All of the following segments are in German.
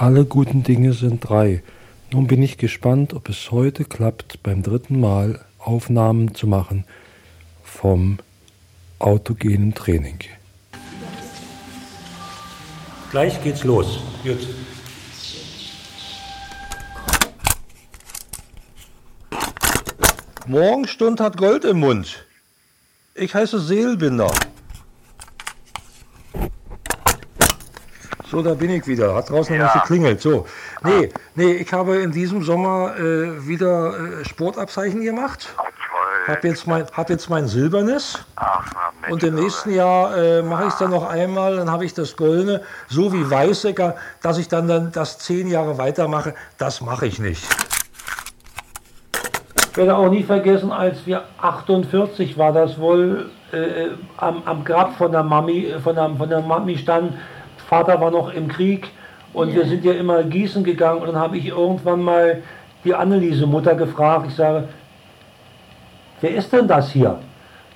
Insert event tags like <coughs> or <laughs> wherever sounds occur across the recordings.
Alle guten Dinge sind drei. Nun bin ich gespannt, ob es heute klappt, beim dritten Mal Aufnahmen zu machen vom autogenen Training. Gleich geht's los. Gut. Morgenstund hat Gold im Mund. Ich heiße Seelbinder. So, da bin ich wieder. Hat draußen ja. noch was geklingelt. So. Nee, nee, ich habe in diesem Sommer äh, wieder äh, Sportabzeichen gemacht. Hab jetzt mein, hab jetzt mein Silbernes. Ach, Mensch, und im nächsten Jahr äh, mache ich es dann noch einmal, dann habe ich das Goldene, so wie Weißecker, dass ich dann, dann das zehn Jahre weitermache, das mache ich nicht. Ich werde auch nie vergessen, als wir 48 war das wohl äh, am, am Grab von der Mami, von der, von der Mami standen Vater war noch im Krieg und yeah. wir sind ja immer gießen gegangen und dann habe ich irgendwann mal die Anneliese Mutter gefragt. Ich sage, wer ist denn das hier?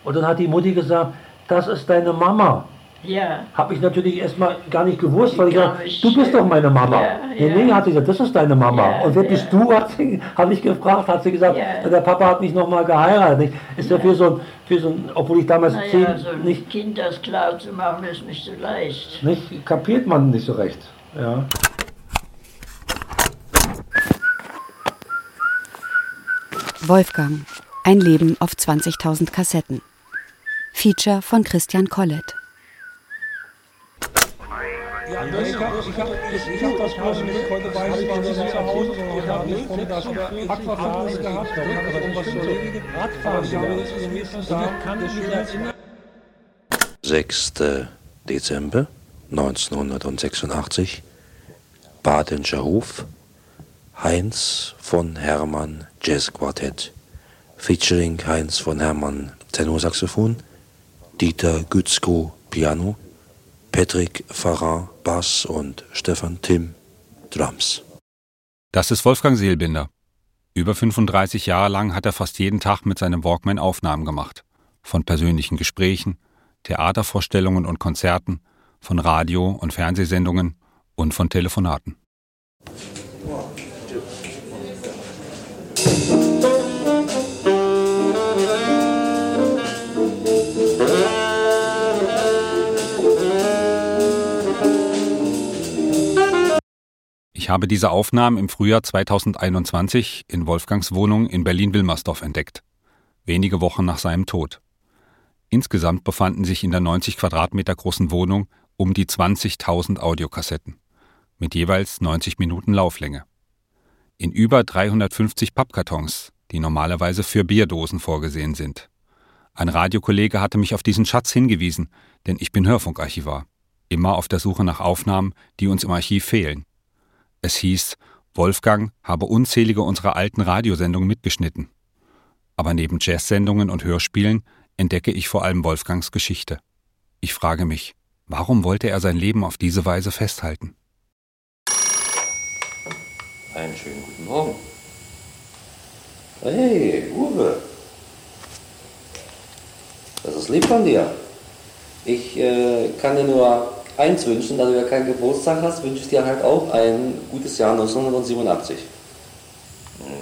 Und dann hat die Mutti gesagt, das ist deine Mama. Ja. Habe ich natürlich erstmal gar nicht gewusst, weil ich gesagt du bist doch meine Mama. Ja, nee, ja. nee, hat sie gesagt, das ist deine Mama. Ja, und wer bist du, hat sie, habe ich gefragt, hat sie gesagt, ja. der Papa hat mich nochmal geheiratet. Ist ja, für, so ein, für so ein, obwohl ich damals naja, zehn, so ein nicht, Kind das klar zu machen, ist nicht so leicht. Nicht, kapiert man nicht so recht. Ja. Wolfgang, ein Leben auf 20.000 Kassetten. Feature von Christian Collett. Ja, ich habe ich hab, ich, ich hab das bloß nicht, heute war ich zwar nicht zu Hause, sondern ich habe nicht Vormittags Hackverfahren gehabt, da habe ich irgendwas zu erledigen. Radfahren, ich habe jetzt den nächsten Tag, kann ich erinnern. 6. Dezember 1986, Badenscher Hof, Heinz von Hermann Jazz Quartett, featuring Heinz von Hermann Tenorsaxophon, Dieter Gützko Piano, Patrick Farrar Bass und Stefan Timm Drums. Das ist Wolfgang Seelbinder. Über 35 Jahre lang hat er fast jeden Tag mit seinem Walkman Aufnahmen gemacht. Von persönlichen Gesprächen, Theatervorstellungen und Konzerten, von Radio- und Fernsehsendungen und von Telefonaten. Ich habe diese Aufnahmen im Frühjahr 2021 in Wolfgangs Wohnung in Berlin-Wilmersdorf entdeckt, wenige Wochen nach seinem Tod. Insgesamt befanden sich in der 90 Quadratmeter großen Wohnung um die 20.000 Audiokassetten mit jeweils 90 Minuten Lauflänge. In über 350 Pappkartons, die normalerweise für Bierdosen vorgesehen sind. Ein Radiokollege hatte mich auf diesen Schatz hingewiesen, denn ich bin Hörfunkarchivar, immer auf der Suche nach Aufnahmen, die uns im Archiv fehlen. Es hieß, Wolfgang habe unzählige unserer alten Radiosendungen mitgeschnitten. Aber neben Jazzsendungen und Hörspielen entdecke ich vor allem Wolfgangs Geschichte. Ich frage mich, warum wollte er sein Leben auf diese Weise festhalten? Einen schönen guten Morgen. Hey, Uwe. Das ist lieb von dir. Ich äh, kann dir nur eins wünschen, da du ja keinen Geburtstag hast, wünsche ich dir halt auch ein gutes Jahr 1987.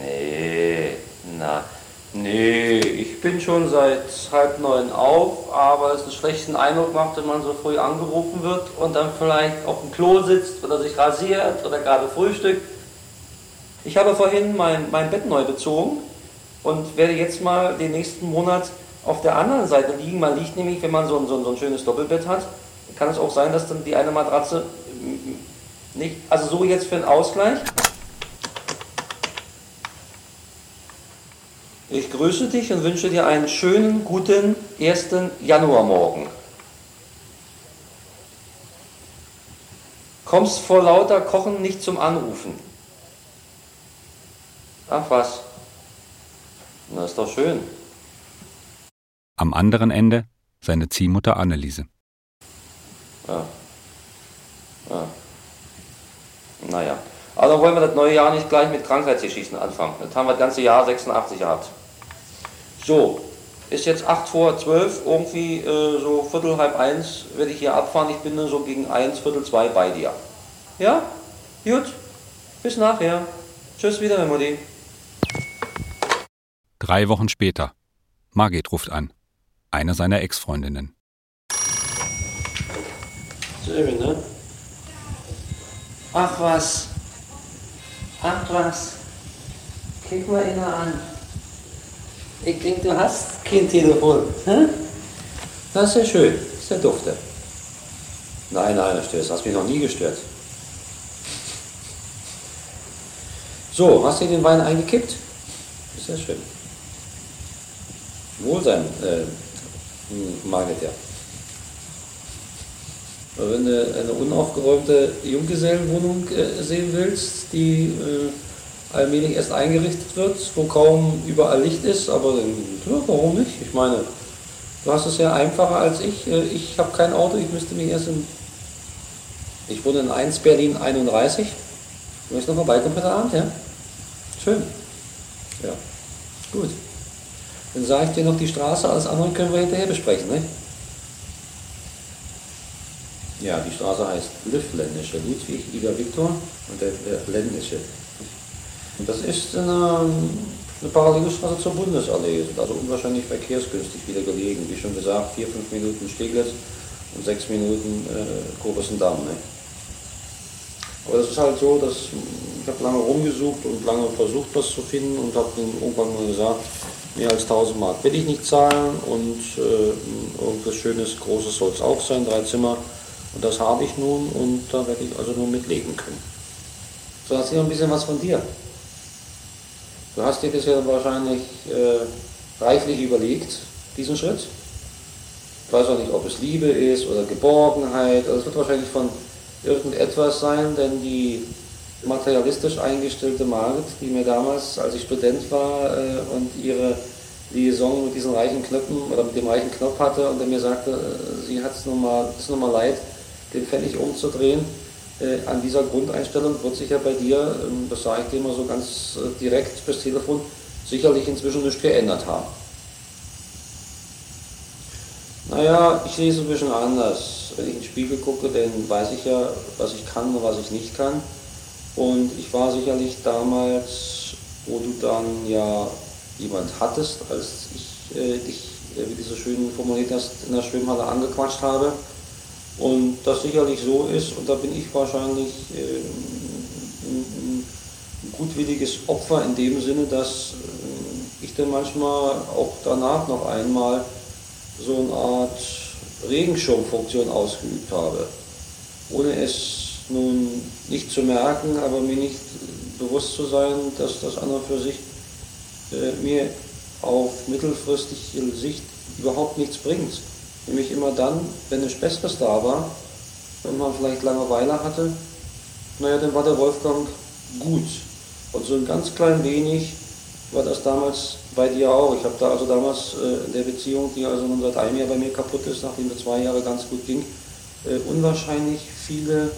Nee, na, nee, ich bin schon seit halb neun auf, aber es einen schlechten Eindruck macht, wenn man so früh angerufen wird und dann vielleicht auf dem Klo sitzt oder sich rasiert oder gerade frühstückt. Ich habe vorhin mein, mein Bett neu bezogen und werde jetzt mal den nächsten Monat auf der anderen Seite liegen. Man liegt nämlich, wenn man so ein, so ein, so ein schönes Doppelbett hat, kann es auch sein, dass dann die eine Matratze nicht, also so jetzt für einen Ausgleich. Ich grüße dich und wünsche dir einen schönen, guten 1. Januarmorgen. Kommst vor lauter Kochen nicht zum Anrufen. Ach was. Na, ist doch schön. Am anderen Ende seine Ziehmutter Anneliese. Ja. ja. Naja. Dann wollen wir das neue Jahr nicht gleich mit Krankheitsgeschichten anfangen. Das haben wir das ganze Jahr 86 gehabt. So, ist jetzt 8 vor 12, irgendwie äh, so Viertel, halb eins werde ich hier abfahren. Ich bin dann so gegen 1, Viertel 2 bei dir. Ja? Gut, bis nachher. Tschüss wieder, Mutti. Drei Wochen später. Margit ruft an. Eine seiner Ex-Freundinnen. Schön, ne? Ach was. Ach was. Kick mal ihn an. Ich denke, du hast kein Telefon. Hä? Das ist ja schön. Das ist ja dufte. Nein, nein, das stört. Das hast mich noch nie gestört. So, hast du den Wein eingekippt? Ist ja schön. Wohlsein, äh, Margit, ja. Wenn du eine unaufgeräumte Junggesellenwohnung äh, sehen willst, die äh, allmählich erst eingerichtet wird, wo kaum überall Licht ist, aber ja, warum nicht? Ich meine, du hast es ja einfacher als ich. Äh, ich habe kein Auto, ich müsste mich erst in. Ich wohne in 1 Berlin 31. Du möchtest noch vorbeikommen heute Abend, ja? Schön. Ja, gut. Dann sage ich dir noch die Straße, alles andere können wir hinterher besprechen, ne? Ja, die Straße heißt Lüftländische, Ludwig, Ida, Viktor und der, Ländische. Und das ist eine, eine Parallelstraße zur Bundesallee, also unwahrscheinlich verkehrsgünstig wieder gelegen. Wie schon gesagt, vier, fünf Minuten Steglitz und sechs Minuten äh, Kurvendamm. Ne? Aber das ist halt so, dass ich habe lange rumgesucht und lange versucht, was zu finden und habe dann irgendwann mal gesagt, mehr als 1000 Mark will ich nicht zahlen und äh, irgendwas Schönes, Großes soll es auch sein, drei Zimmer. Und das habe ich nun und da werde ich also nur mitleben können. So, du noch ein bisschen was von dir. Du hast dir das ja wahrscheinlich äh, reichlich überlegt, diesen Schritt. Ich weiß auch nicht, ob es Liebe ist oder Geborgenheit. Also es wird wahrscheinlich von irgendetwas sein, denn die materialistisch eingestellte Margit, die mir damals, als ich Student war äh, und ihre Liaison mit diesen reichen Knöpfen oder mit dem reichen Knopf hatte und der mir sagte, äh, sie hat es nun mal leid, den Pfennig umzudrehen. Äh, an dieser Grundeinstellung wird sich ja bei dir, ähm, das sage ich dir mal so ganz äh, direkt fürs Telefon, sicherlich inzwischen nichts geändert haben. Naja, ich sehe es ein bisschen anders. Wenn ich in den Spiegel gucke, dann weiß ich ja, was ich kann und was ich nicht kann. Und ich war sicherlich damals, wo du dann ja jemand hattest, als ich äh, dich, äh, wie du so schön formuliert hast, in der Schwimmhalle angequatscht habe, und das sicherlich so ist, und da bin ich wahrscheinlich äh, ein, gutwilliges Opfer in dem Sinne, dass äh, ich dann manchmal auch danach noch einmal so eine Art Regenschirmfunktion ausgeübt habe, ohne es nun nicht zu merken, aber mir nicht bewusst zu sein, dass das andere für sich äh, mir auf mittelfristige Sicht überhaupt nichts bringt. Nämlich immer dann, wenn es Besseres da war, wenn man vielleicht Langeweile hatte, naja, dann war der Wolfgang gut. Und so ein ganz klein wenig war das damals bei dir auch. Ich habe da also damals äh, in der Beziehung, die also nun seit einem Jahr bei mir kaputt ist, nachdem es zwei Jahre ganz gut ging, äh, unwahrscheinlich viele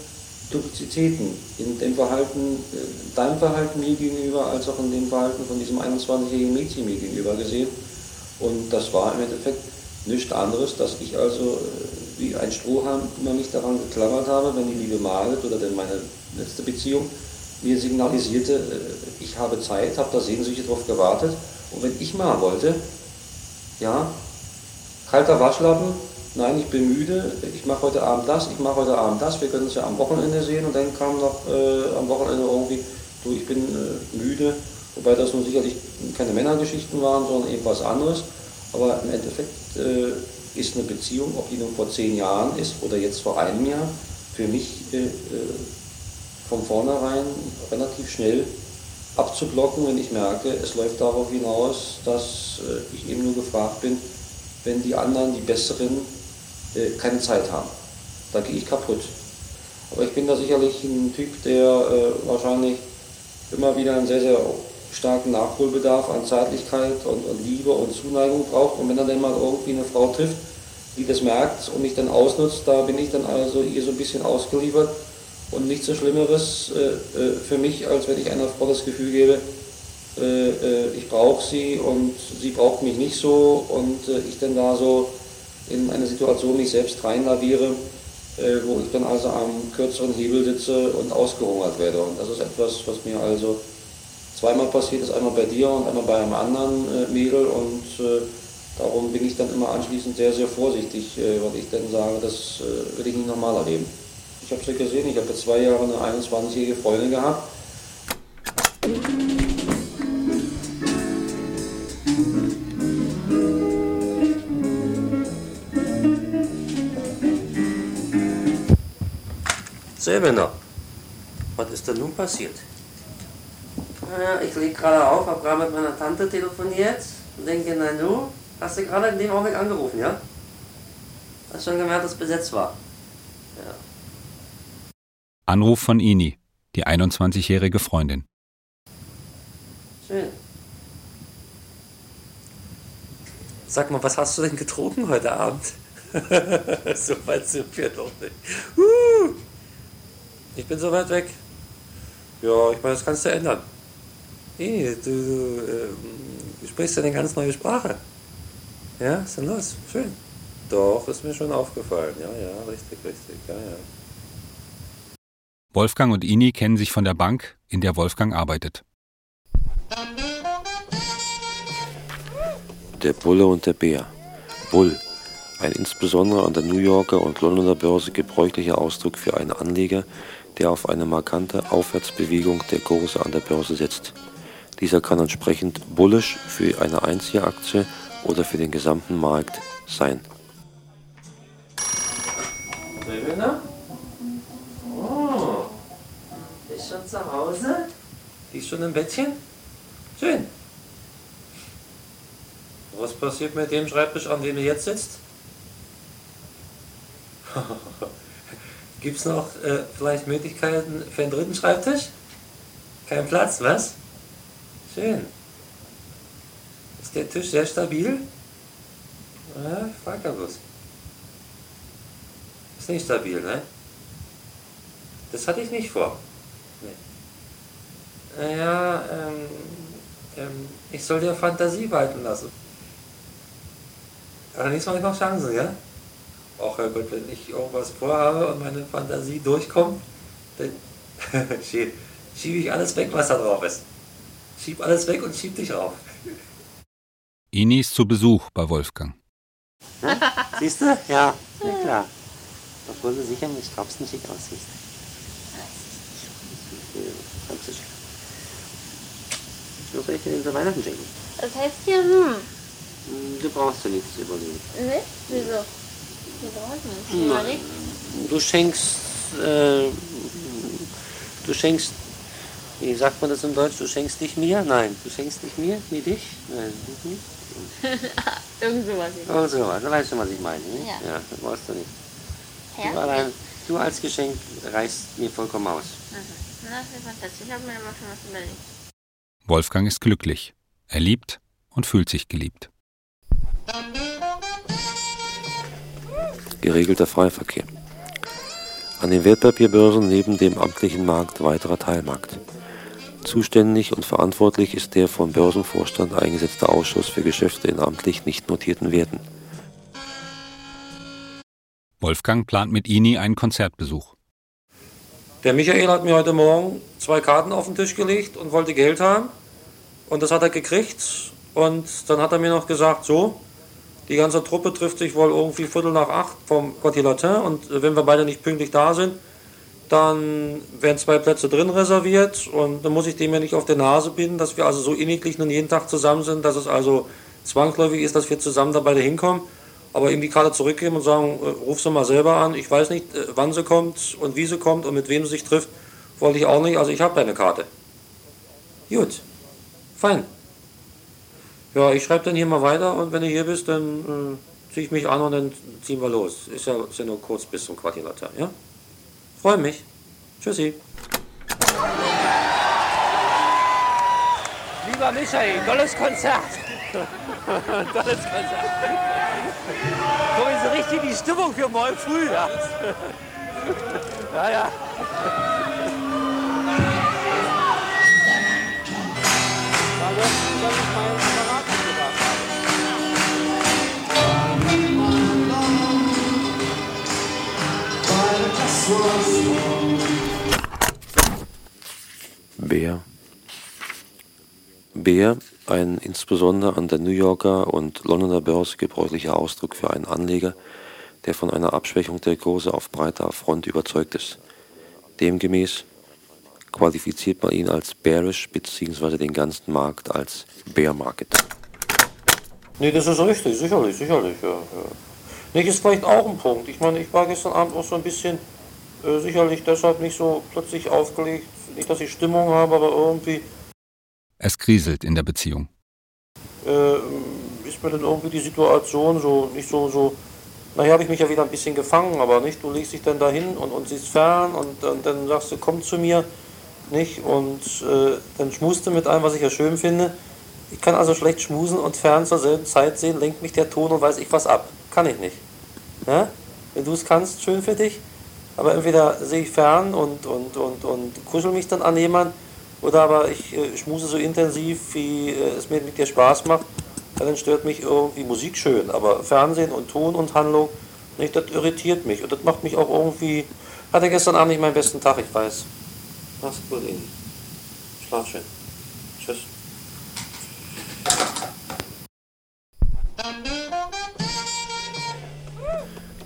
Duplizitäten in dem Verhalten, äh, deinem Verhalten mir gegenüber, als auch in dem Verhalten von diesem 21-jährigen Mädchen mir gegenüber gesehen. Und das war im Endeffekt nichts anderes, dass ich also äh, wie ein Strohhalm immer mich daran geklammert habe, wenn die liebe Margit oder denn meine letzte Beziehung mir signalisierte, äh, ich habe Zeit, habe da sehnsüchtig darauf gewartet. Und wenn ich mal wollte, ja, kalter Waschlappen, nein, ich bin müde, ich mache heute Abend das, ich mache heute Abend das, wir können es ja am Wochenende sehen und dann kam noch äh, am Wochenende irgendwie, du, ich bin äh, müde, wobei das nun sicherlich keine Männergeschichten waren, sondern eben was anderes. Aber im Endeffekt äh, ist eine Beziehung, ob die nun vor zehn Jahren ist oder jetzt vor einem Jahr, für mich äh, äh, von vornherein relativ schnell abzublocken, wenn ich merke, es läuft darauf hinaus, dass äh, ich eben nur gefragt bin, wenn die anderen, die Besseren, äh, keine Zeit haben. Da gehe ich kaputt. Aber ich bin da sicherlich ein Typ, der äh, wahrscheinlich immer wieder einen sehr, sehr starken Nachholbedarf an Zärtlichkeit und, und, Liebe und Zuneigung braucht. Und wenn er dann mal irgendwie eine Frau trifft, die das merkt und mich dann ausnutzt, da bin ich dann also ihr so ein bisschen ausgeliefert. Und nichts so Schlimmeres äh, äh für mich, als wenn ich einer Frau das Gefühl gebe, äh, äh ich brauche sie und sie braucht mich nicht so und äh, ich dann da so in eine Situation mich selbst reinlaviere, äh, wo ich dann also am kürzeren Hebel sitze und ausgehungert werde. Und das ist etwas, was mir also zweimal passiert ist, einmal bei dir und einmal bei einem anderen äh, Mädel und äh, darum bin ich dann immer anschließend sehr, sehr vorsichtig, äh, weil ich dann sage, das äh, will ich nicht nochmal erleben. Ich habe es ja gesehen, ich habe zwei Jahre eine 21-jährige Freundin gehabt. Silbener, was ist denn nun passiert? Ich lege gerade auf, habe gerade mit meiner Tante telefoniert und denke, na du, hast du gerade in dem Augenblick angerufen, ja? Hast schon gemerkt, dass besetzt war. Ja. Anruf von Ini, die 21-jährige Freundin. Schön. Sag mal, was hast du denn getrunken heute Abend? <laughs> so weit sind wir doch nicht. Uh, ich bin so weit weg. Ja, ich meine, das kannst du ändern. Hey, du, äh, du sprichst ja eine ganz neue Sprache. Ja, ist denn los? Schön. Doch, ist mir schon aufgefallen. Ja, ja, richtig, richtig. Ja, ja. Wolfgang und Ini kennen sich von der Bank, in der Wolfgang arbeitet. Der Bulle und der Bär. Bull, ein insbesondere an der New Yorker und Londoner Börse gebräuchlicher Ausdruck für einen Anleger, der auf eine markante Aufwärtsbewegung der Kurse an der Börse setzt. Dieser kann entsprechend bullish für eine einzige Aktie oder für den gesamten Markt sein. Oh, ist schon zu Hause? Ist schon im Bettchen? Schön. Was passiert mit dem Schreibtisch, an dem du jetzt sitzt? <laughs> Gibt es noch äh, vielleicht Möglichkeiten für einen dritten Schreibtisch? Kein Platz, was? Schön. Ist der Tisch sehr stabil? Ja, frag ja bloß. Ist nicht stabil, ne? Das hatte ich nicht vor. Nee. Naja, ähm, ähm, ich soll dir Fantasie walten lassen. Allerdings mache ich noch Chancen, ja? Auch Herrgott, wenn ich irgendwas vorhabe und meine Fantasie durchkommt, dann <laughs> schiebe ich alles weg, was da drauf ist. Schieb alles weg und schieb dich rauf. Ini ist zu Besuch bei Wolfgang. <laughs> Siehst du? Ja, ja klar. Obwohl du sicher mit Strapsen schick aussiehst. Was soll ich dir denn zu Weihnachten schenken? Das heißt hier, hm. Du brauchst dir nichts überlegen. Ne? Wieso? Du nichts überlegen? Du schenkst, äh, du schenkst wie sagt man das in Deutsch? Du schenkst dich mir? Nein. Du schenkst dich mir? Wie dich? Nein. <laughs> Irgend sowas. Irgend sowas. Du weißt schon, was ich meine. Ne? Ja. ja. Das brauchst du nicht. Du, allein, du als Geschenk reißt mir vollkommen aus. Mhm. Das ist fantastisch. Ich habe mir aber schon was überlegt. Wolfgang ist glücklich. Er liebt und fühlt sich geliebt. Geregelter Freiverkehr. An den Wertpapierbörsen neben dem amtlichen Markt weiterer Teilmarkt. Zuständig und verantwortlich ist der vom Börsenvorstand eingesetzte Ausschuss für Geschäfte in amtlich nicht notierten Werten. Wolfgang plant mit Ini einen Konzertbesuch. Der Michael hat mir heute Morgen zwei Karten auf den Tisch gelegt und wollte Geld haben. Und das hat er gekriegt. Und dann hat er mir noch gesagt, so, die ganze Truppe trifft sich wohl irgendwie Viertel nach acht vom Quartier Latin. Und wenn wir beide nicht pünktlich da sind, dann werden zwei Plätze drin reserviert und dann muss ich dem ja nicht auf der Nase binden, dass wir also so inniglich nun jeden Tag zusammen sind, dass es also zwangsläufig ist, dass wir zusammen dabei hinkommen. Aber ihm die Karte zurückgeben und sagen, äh, ruf sie mal selber an. Ich weiß nicht, äh, wann sie kommt und wie sie kommt und mit wem sie sich trifft, wollte ich auch nicht. Also ich habe deine Karte. Gut, fein. Ja, ich schreibe dann hier mal weiter und wenn du hier bist, dann äh, ziehe ich mich an und dann ziehen wir los. Ist ja, ist ja nur kurz bis zum Quartier ja? Freue mich. Tschüssi. Lieber Michael, tolles Konzert. <laughs> tolles Konzert. Komm jetzt so richtig die Stimmung für morgen früh. Ja, ja. ja. Also, Bär. Bär, ein insbesondere an der New Yorker und Londoner Börse gebräuchlicher Ausdruck für einen Anleger, der von einer Abschwächung der Kurse auf breiter Front überzeugt ist. Demgemäß qualifiziert man ihn als bearish bzw. den ganzen Markt als Bear Market. Nee, das ist richtig, sicherlich, sicherlich. Ja, ja. Nicht ist vielleicht auch ein Punkt. Ich meine, ich war gestern Abend auch so ein bisschen äh, sicherlich deshalb nicht so plötzlich aufgelegt. Nicht, dass ich Stimmung habe, aber irgendwie. Es kriselt in der Beziehung. Äh, ist mir dann irgendwie die Situation so nicht so, so Nachher habe ich mich ja wieder ein bisschen gefangen, aber nicht, du legst dich dann dahin und, und siehst fern und, und dann sagst du, komm zu mir, nicht, und äh, dann schmust du mit einem, was ich ja schön finde. Ich kann also schlecht schmusen und fern zur selben Zeit sehen, lenkt mich der Ton und weiß ich was ab. Kann ich nicht. Ja? Wenn du es kannst, schön für dich. Aber entweder sehe ich fern und, und, und, und kuschel mich dann an jemanden, oder aber ich äh, schmuse so intensiv, wie äh, es mir mit dir Spaß macht dann stört mich irgendwie Musik schön, aber Fernsehen und Ton und Handlung, nicht, das irritiert mich und das macht mich auch irgendwie. Hatte gestern Abend nicht meinen besten Tag, ich weiß. Mach's gut, Ihnen. Schlaf schön.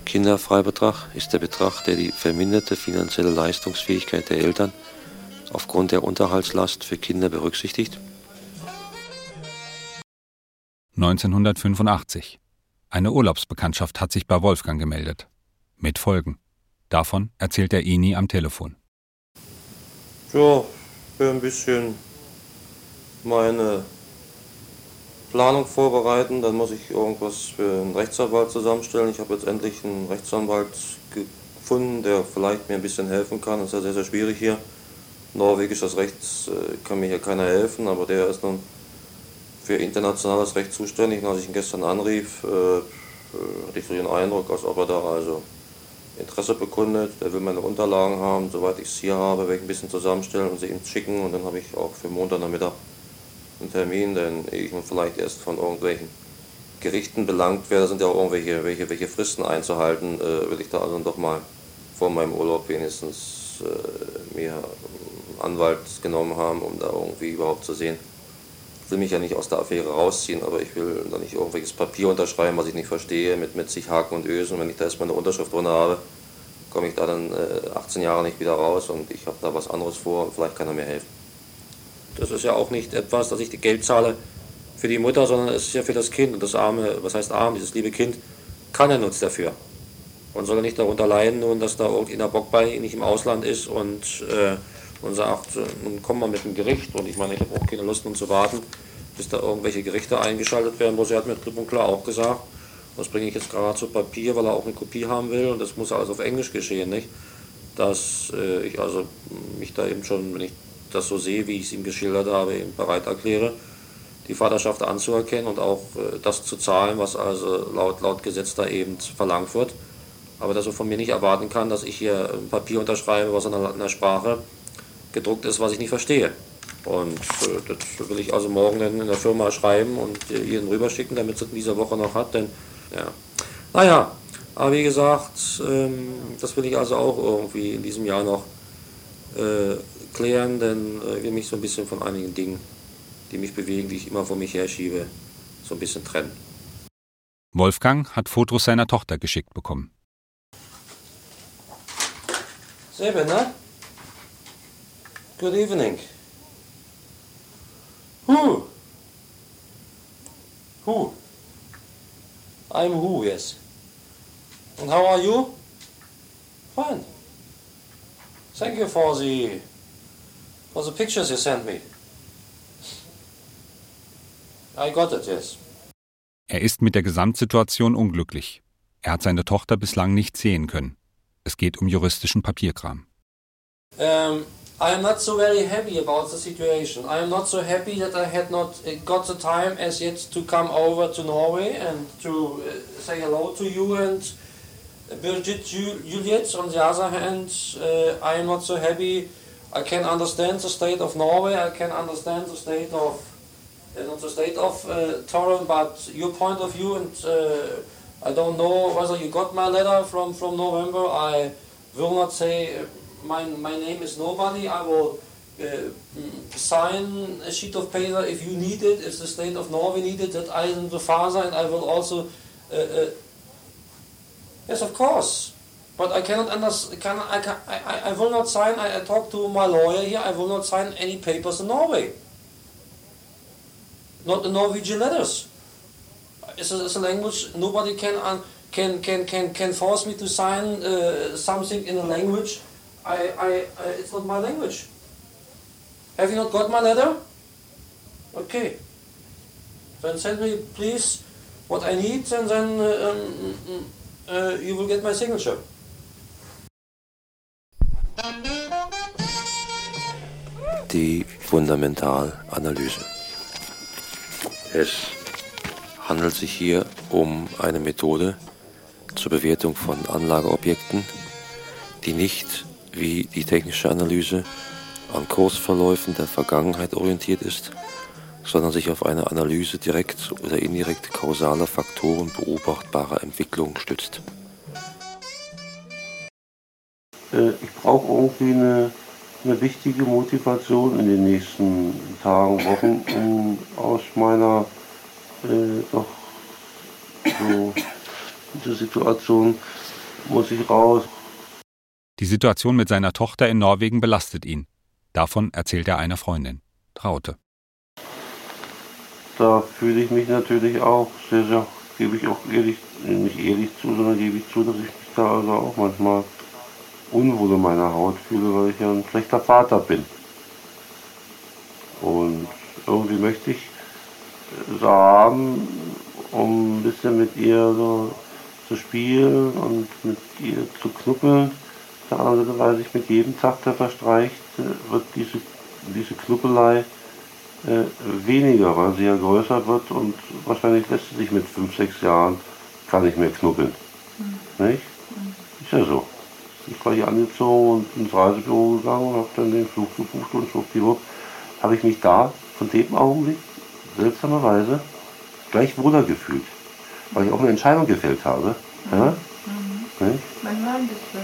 Kinderfreibetrag ist der Betrag, der die verminderte finanzielle Leistungsfähigkeit der Eltern aufgrund der Unterhaltslast für Kinder berücksichtigt 1985. Eine Urlaubsbekanntschaft hat sich bei Wolfgang gemeldet. Mit Folgen. Davon erzählt er Ini am Telefon. Ja, ein bisschen meine Planung vorbereiten. Dann muss ich irgendwas für einen Rechtsanwalt zusammenstellen. Ich habe jetzt endlich einen Rechtsanwalt gefunden, der vielleicht mir ein bisschen helfen kann. Das ist ja sehr, sehr schwierig hier. Norwegisches Recht äh, kann mir hier keiner helfen, aber der ist nun für internationales Recht zuständig. Und als ich ihn gestern anrief, äh, äh, hatte ich so den Eindruck, als ob er da also Interesse bekundet. Der will meine Unterlagen haben, soweit ich es hier habe, werde ich ein bisschen zusammenstellen und sie ihm schicken. Und dann habe ich auch für Montag Nachmittag einen Termin, denn ich vielleicht erst von irgendwelchen Gerichten belangt werde, sind ja auch irgendwelche welche, welche Fristen einzuhalten, äh, will ich da also doch mal vor meinem Urlaub wenigstens äh, mir einen Anwalt genommen haben, um da irgendwie überhaupt zu sehen, will mich ja nicht aus der Affäre rausziehen, aber ich will da nicht irgendwelches Papier unterschreiben, was ich nicht verstehe, mit, mit sich Haken und Ösen. Wenn ich da erstmal eine Unterschrift drin habe, komme ich da dann äh, 18 Jahre nicht wieder raus und ich habe da was anderes vor und vielleicht kann er mir helfen. Das ist ja auch nicht etwas, dass ich die Geld zahle für die Mutter, sondern es ist ja für das Kind und das arme, was heißt arm, dieses liebe Kind, kann er nichts dafür. Und soll er nicht darunter leiden, nun, dass da irgendeiner Bock bei nicht im Ausland ist und äh, und sagt, äh, nun kommen wir mit dem Gericht und ich meine, ich habe auch keine Lust, nun zu warten, bis da irgendwelche Gerichte eingeschaltet werden muss. Er hat mir klipp und klar auch gesagt, das bringe ich jetzt gerade zu Papier, weil er auch eine Kopie haben will und das muss alles auf Englisch geschehen, nicht? Dass äh, ich also mich da eben schon, wenn ich das so sehe, wie ich es ihm geschildert habe, eben bereit erkläre, die Vaterschaft anzuerkennen und auch äh, das zu zahlen, was also laut, laut Gesetz da eben verlangt wird. Aber dass er von mir nicht erwarten kann, dass ich hier ein Papier unterschreibe, was in einer, in einer Sprache gedruckt ist, was ich nicht verstehe. Und äh, das will ich also morgen dann in der Firma schreiben und äh, Ihnen rüberschicken, damit es in dieser Woche noch hat. Denn, ja. Naja, aber wie gesagt, ähm, das will ich also auch irgendwie in diesem Jahr noch äh, klären, denn äh, ich will mich so ein bisschen von einigen Dingen, die mich bewegen, die ich immer vor mich herschiebe, so ein bisschen trennen. Wolfgang hat Fotos seiner Tochter geschickt bekommen. Selber, ne? Good evening. Who? Who? I'm who, yes. And how are you? Fine. Thank you for the for the pictures you sent me. I got it, yes. Er ist mit der Gesamtsituation unglücklich. Er hat seine Tochter bislang nicht sehen können. Es geht um juristischen Papierkram. Um, I am not so very happy about the situation. I am not so happy that I had not uh, got the time as yet to come over to Norway and to uh, say hello to you and Birgit Juliet. On the other hand, uh, I am not so happy. I can understand the state of Norway. I can understand the state of uh, not the state of uh, Torren, but your point of view and uh, I don't know whether you got my letter from from November. I will not say, uh, my, my name is nobody, I will uh, sign a sheet of paper if you need it, if the state of Norway need it, that I am the father and I will also. Uh, uh, yes, of course. But I cannot understand. Can, I, can, I, I will not sign. I, I talk to my lawyer here. I will not sign any papers in Norway. Not the Norwegian letters. It's a, it's a language nobody can uh, can can can can force me to sign uh, something in a language. I, I uh, it's not my language. Have you not got my letter? Okay. Then send me please what I need, and then uh, um, uh, you will get my signature. Die Fundamentalanalyse. Es handelt sich hier um eine Methode zur Bewertung von Anlageobjekten, die nicht wie die technische Analyse an Kursverläufen der Vergangenheit orientiert ist, sondern sich auf eine Analyse direkt oder indirekt kausaler Faktoren beobachtbarer Entwicklungen stützt. Äh, ich brauche irgendwie eine, eine wichtige Motivation in den nächsten Tagen, Wochen, um aus meiner äh, doch so diese Situation muss ich raus. Die Situation mit seiner Tochter in Norwegen belastet ihn. Davon erzählt er einer Freundin, Traute. Da fühle ich mich natürlich auch sehr, sehr, gebe ich auch ehrlich, nicht ehrlich zu, sondern gebe ich zu, dass ich mich da also auch manchmal unwohl in meiner Haut fühle, weil ich ja ein schlechter Vater bin. Und irgendwie möchte ich so haben, um ein bisschen mit ihr so zu spielen und mit ihr zu knuppeln. Auf der anderen Seite weiß ich, mit jedem Tag, der verstreicht, wird diese, diese Knuppelei äh, weniger, weil sie ja größer wird und wahrscheinlich lässt sie sich mit 5, 6 Jahren gar nicht mehr knuppeln. Mhm. Nicht? Ist ja so. Ich war hier angezogen und ins Reisebüro gegangen und habe dann den Flug gebucht und schwuppdiwupp habe ich mich da von dem Augenblick seltsamerweise gleich wohler gefühlt, weil ich auch eine Entscheidung gefällt habe. Ja? Mhm. Wann war das?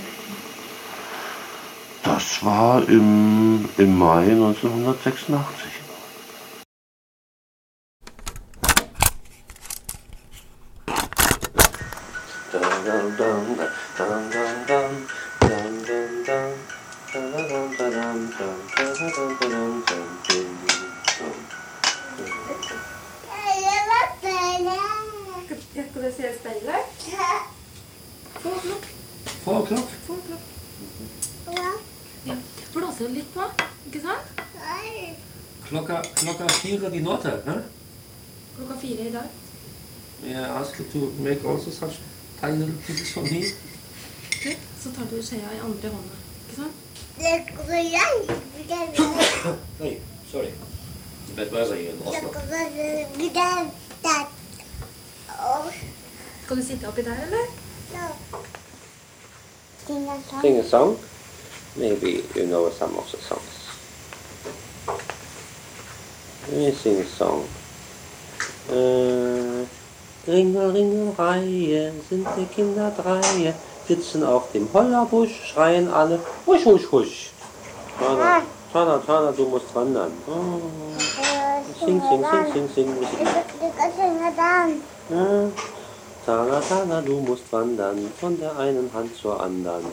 Das war im, im Mai 1986. die Note, huh? Klokka fire de nå til. i dag. May I ask you to make also such tiny little pieces for me? Okay. Så tar du skjea i andre hånda, ikke sant? Hey, sorry. It's bad weather here in Oslo. Skal du sitte oppi der, eller? Ja. Sing a song? Maybe you know some of the songs. Let me sing a song. Äh, Ringel, Ringelreihe sind die Kinder drei, sitzen auf dem Hollerbusch, schreien alle, husch, husch, husch. Tana, Tana, Tana, du musst wandern. Oh. Sing, sing, sing, sing, sing. Ja. Tana, Tana, du musst wandern, von der einen Hand zur anderen.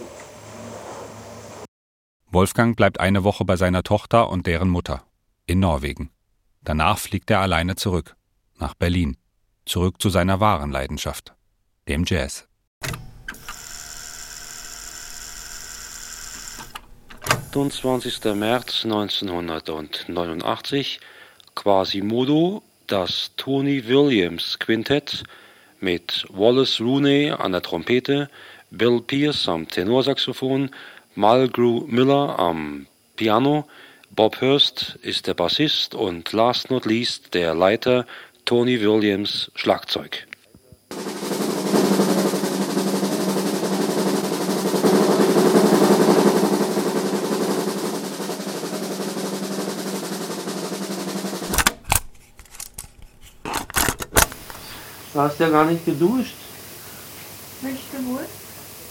Wolfgang bleibt eine Woche bei seiner Tochter und deren Mutter in Norwegen. Danach fliegt er alleine zurück, nach Berlin, zurück zu seiner wahren Leidenschaft, dem Jazz. »28. März 1989, Quasimodo, das Tony Williams Quintett mit Wallace Rooney an der Trompete, Bill Pierce am Tenorsaxophon, Malgrew Miller am Piano, Bob Hurst ist der Bassist und last not least der Leiter Tony Williams Schlagzeug. Du hast ja gar nicht geduscht.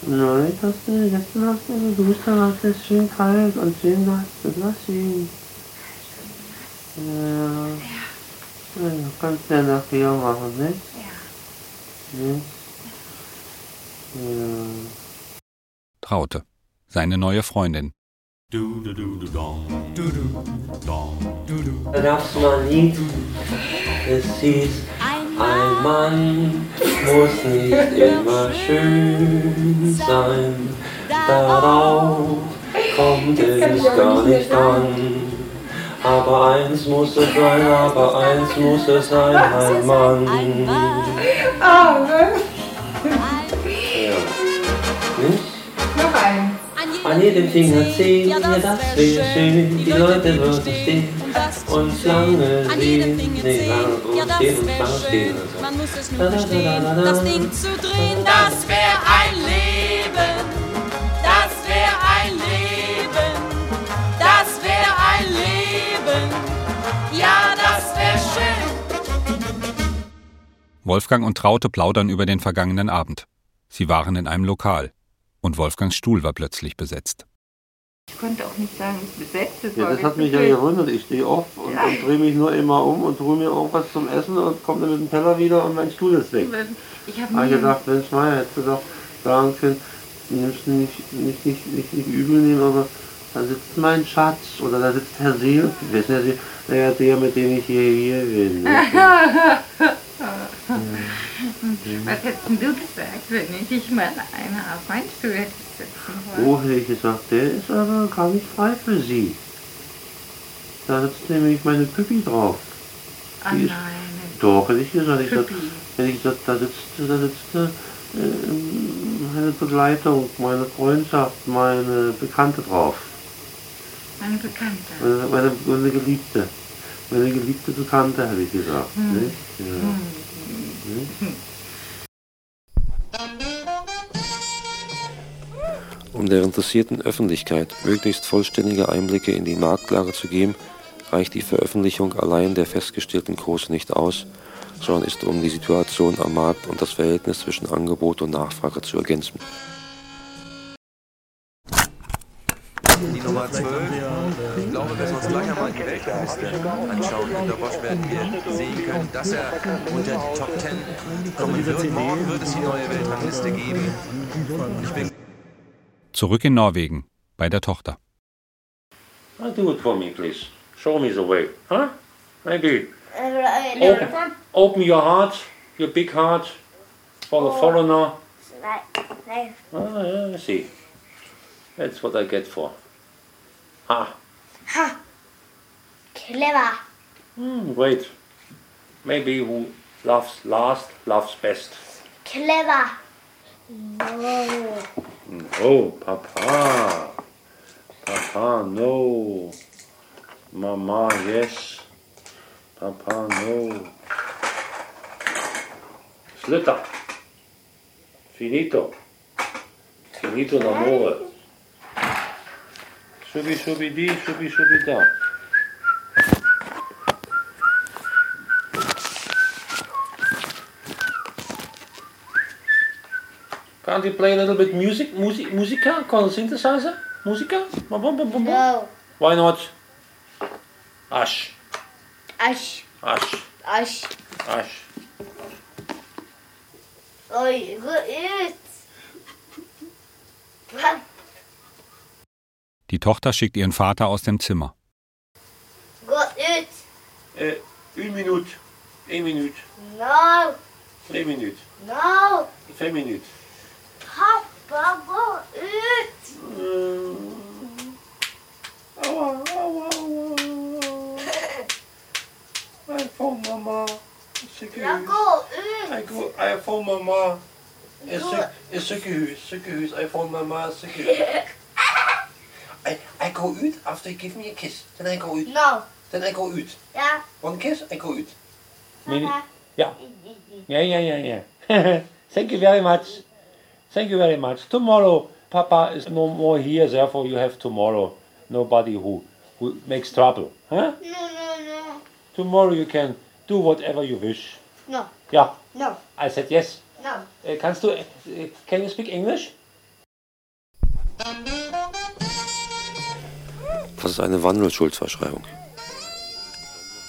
Nein, das nicht. Gestern hast du geduscht, dann hast es schön kalt und schön nass. Das lass ihn. Ja. ja. Kannst du ja nachher machen, nicht? Ja. Nicht? Ja. Traute, seine neue Freundin. Da gab's mal ein Lied, es hieß, ein Mann muss nicht immer schön sein, darauf kommt es gar nicht an. Aber eins muss es sein, aber eins muss es sein, ein Mann. Ah, ne? Ja. Nicht? Noch ein. An jedem Finger zehn, ja das wäre schön, die Leute würden stehen und lange sehen, nee, lange und stehen und lange stehen. Man muss es nur verstehen, das Ding zu drehen, das wäre ein Leben. Das wäre ein Leben. Das wäre ein Leben. Ja, das wäre schön. Wolfgang und Traute plaudern über den vergangenen Abend. Sie waren in einem Lokal. Und Wolfgangs Stuhl war plötzlich besetzt. Ich konnte auch nicht sagen, es ist besetzt. Es Ja, das hat mich ja gewundert. Ich stehe auf und, Ja. und drehe mich nur immer um und hole mir auch was zum Essen und komme dann mit dem Teller wieder und mein Stuhl ist weg. Ich habe nie- gedacht, Mensch, Meier, hättest du doch sagen können, nimmst du nicht, nicht, nicht, nicht, nicht übel nehmen, aber da sitzt mein Schatz oder da sitzt Herr Seel. Wissen ja, Sie, naja, der, mit dem ich hier, hier bin. <laughs> Was hättest denn du gesagt, wenn ich dich mal einer auf meinen Stuhl hätte sitzen wollen? Oh, hätte ich gesagt, der ist aber gar nicht frei für Sie. Da sitzt nämlich meine Püppi drauf. Ah nein. Doch, hätte ich gesagt. Ich gesagt hätte ich gesagt, da sitzt, da sitzt äh, meine Begleitung, meine Freundschaft, meine Bekannte drauf. Meine Bekannte. Meine, meine, meine Geliebte. Meine geliebte Bekannte, habe ich gesagt. Hm. Nicht? Ja. Nicht? Um der interessierten Öffentlichkeit möglichst vollständige Einblicke in die Marktlage zu geben, reicht die Veröffentlichung allein der festgestellten Kurse nicht aus, sondern ist um die Situation am Markt und das Verhältnis zwischen Angebot und Nachfrage zu ergänzen. Die Nummer 12. Ich glaube, wenn wir uns gleich einmal die Weltrangliste anschauen, Günter Bosch, werden wir sehen können, dass er unter die Top 10 kommen wird. Morgen wird es die neue Weltrangliste geben. Und ich bin Zurück in Norwegen, bei der Tochter. Do it for me, please. Show me the way. Huh? Maybe. Open, open your heart, your big heart, for the foreigner. Ah, yeah, see. That's what I get for. Ah, Ha! Clever. hmm, wait. Maybe who loves last loves best. Clever. No. Oh, Papa. Papa, no. Mama, yes. Papa, no. Slitter. Finito. Finito l'amore. Shooby shooby dee, shooby shooby da. Can't you play a little bit music, music, musica, called synthesizer? Musica? No. Why not? Ash. Ash. Ash. Ash. Ash. Oh, you got it. Die Tochter schickt ihren Vater aus dem Zimmer. Gå ut. Eh, une minute, één minuut, No. twee minuut, No. twee minuut. Pappa, gå ut. Aua, aua, aua. I phone mama. Ja, gå ut. I go, I phone mama. Een stuk, een ziekenhuis, ziekenhuis. I phone mama, ziekenhuis. I, I go out after you give me a kiss. Then I go out. No. Then I go out. Ja. One kiss, I go out. Papa. Yeah. Yeah, yeah, yeah, yeah. Thank you very much. Thank you very much. Tomorrow, Papa is no more here, therefore you have tomorrow nobody who, who makes trouble. Huh? No, no, no. Tomorrow you can do whatever you wish. No. Yeah, No. I said yes. No. Uh, kannst du, uh, can you speak English? Was ist eine Wandelschuldverschreibung?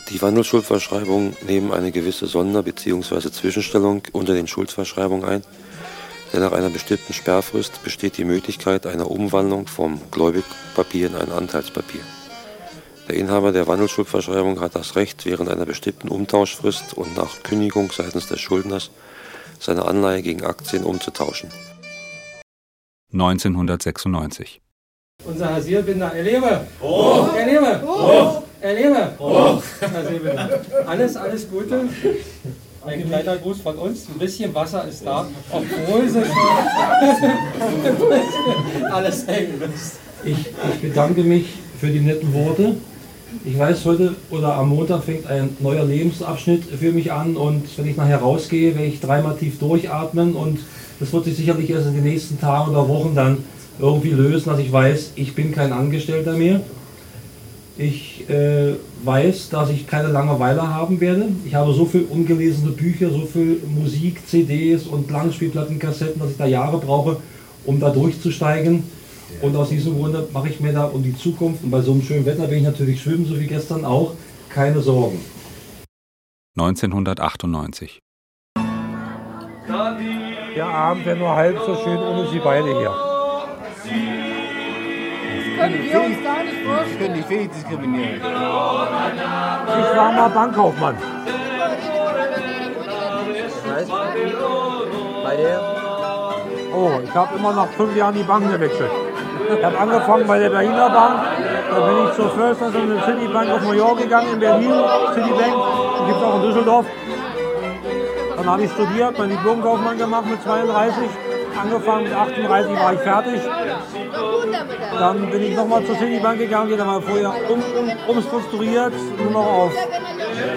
Die Wandelschuldverschreibungen nehmen eine gewisse Sonder- bzw. Zwischenstellung unter den Schuldverschreibungen ein, denn nach einer bestimmten Sperrfrist besteht die Möglichkeit einer Umwandlung vom Gläubigpapier in ein Anteilspapier. Der Inhaber der Wandelschuldverschreibung hat das Recht, während einer bestimmten Umtauschfrist und nach Kündigung seitens des Schuldners seine Anleihe gegen Aktien umzutauschen. 1996. Unser Herr Seelbinder, erlebe! Oh. Erlebe! Erlebe! Oh. Herr Seelbinder. Alles, alles Gute. Ein kleiner Gruß von uns. Ein bisschen Wasser ist da, obwohl sie schon <laughs> alles hängen lässt. Ich, ich bedanke mich für die netten Worte. Ich weiß, heute oder am Montag fängt ein neuer Lebensabschnitt für mich an und wenn ich nachher rausgehe, werde ich dreimal tief durchatmen und das wird sich sicherlich erst in den nächsten Tagen oder Wochen dann irgendwie lösen, dass ich weiß, ich bin kein Angestellter mehr. Ich äh, weiß, dass ich keine Langeweile haben werde. Ich habe so viel ungelesene Bücher, so viel Musik, CDs und Langspielplatten, Kassetten, dass ich da Jahre brauche, um da durchzusteigen. Und aus diesem Grunde mache ich mir da um die Zukunft, und bei so einem schönen Wetter bin ich natürlich schwimmen, so wie gestern auch, keine Sorgen. 1998. Der Abend wäre nur halb so schön ohne Sie beide hier. Können wir uns gar nicht vorstellen. Können die Fähig diskriminieren. Ich war mal Bankkaufmann. Bei der? Oh, ich habe immer nach fünf Jahren die Bank gewechselt. Ich habe angefangen bei der Berliner Bank, da bin ich zur First National City Bank New York gegangen, in Berlin, Citibank, die gibt es auch in Düsseldorf. Dann habe ich studiert, mein Diplomkaufmann gemacht mit 32, angefangen mit 38 war ich fertig. Dann bin ich nochmal zur Citibank gegangen, die haben wir vorher um, um, umstrukturiert, nur noch auf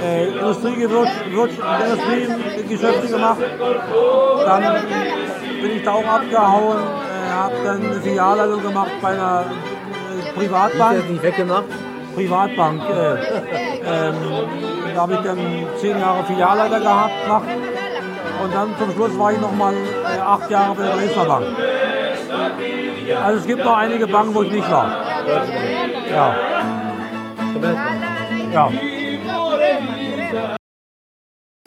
äh, Industriegeschäfte gemacht. Dann bin ich da auch abgehauen, äh, habe dann eine Filialleitung gemacht bei einer äh, Privatbank. Ist nicht weggemacht? Privatbank. Äh, ähm, da habe ich dann zehn Jahre Filialleiter gehabt, gemacht. Und dann zum Schluss war ich noch mal äh, acht Jahre bei der Dresdner Bank. Also es gibt noch einige Banken, wo ich nicht war. Ja. Ja.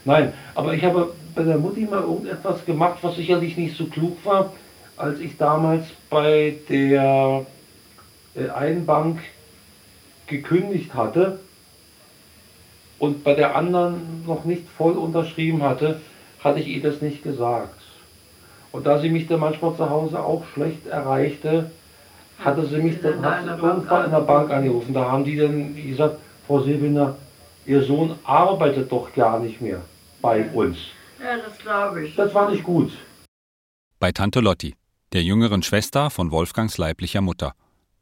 Nein, aber ich habe bei der Mutti mal irgendetwas gemacht, was sicherlich nicht so klug war, als ich damals bei der äh, einen Bank gekündigt hatte und bei der anderen noch nicht voll unterschrieben hatte, hatte ich ihr das nicht gesagt. Und da sie mich dann manchmal zu Hause auch schlecht erreichte, hatte sie mich dann hat sie irgendwann in der Bank angerufen. Da haben die dann gesagt, Frau Silbinder, Ihr Sohn arbeitet doch gar nicht mehr bei uns. Ja, das glaube ich. Das war nicht gut. Bei Tante Lotti, der jüngeren Schwester von Wolfgangs leiblicher Mutter.